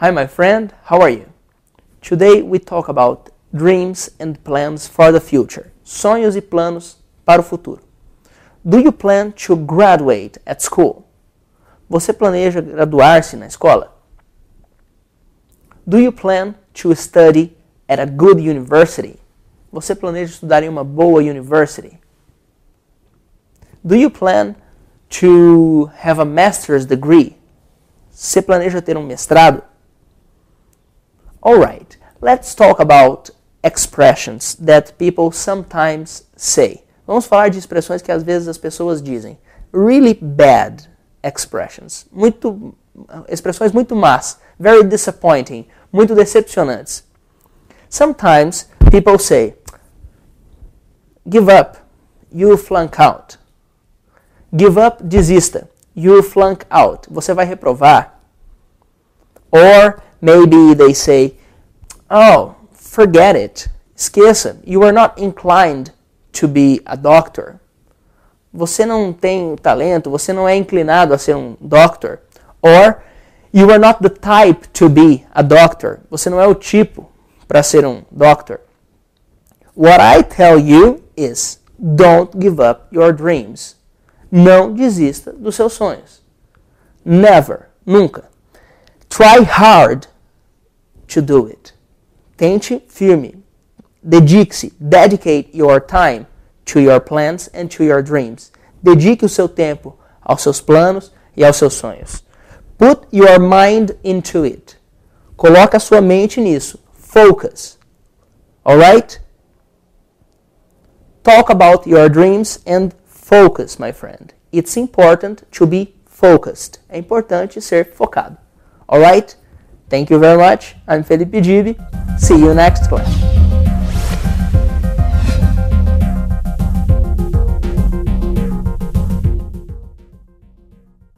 Hi, my friend, how are you? Today we talk about dreams and plans for the future. Sonhos e planos para o futuro. Do you plan to graduate at school? Você planeja graduar-se na escola? Do you plan to study at a good university? Você planeja estudar em uma boa university? Do you plan to have a master's degree? Você planeja ter um mestrado? Alright, let's talk about expressions that people sometimes say. Vamos falar de expressões que às vezes as pessoas dizem. Really bad expressions. Muito, expressões muito más. Very disappointing. Muito decepcionantes. Sometimes people say, give up, you flunk out. Give up, desista. You flunk out. Você vai reprovar. Or maybe they say, oh, forget it. Esqueça. You are not inclined to be a doctor. Você não tem talento, você não é inclinado a ser um doctor. Or you are not the type to be a doctor. Você não é o tipo para ser um doctor. What I tell you is don't give up your dreams. Não desista dos seus sonhos. Never, nunca. Try hard to do it. Tente firme. Dedique-se. Dedicate your time to your plans and to your dreams. Dedique o seu tempo aos seus planos e aos seus sonhos. Put your mind into it. Coloque a sua mente nisso. Focus. Alright? Talk about your dreams and focus, my friend. It's important to be focused. É importante ser focado. Alright? Thank you very much. I'm Felipe Gibi. See you next class.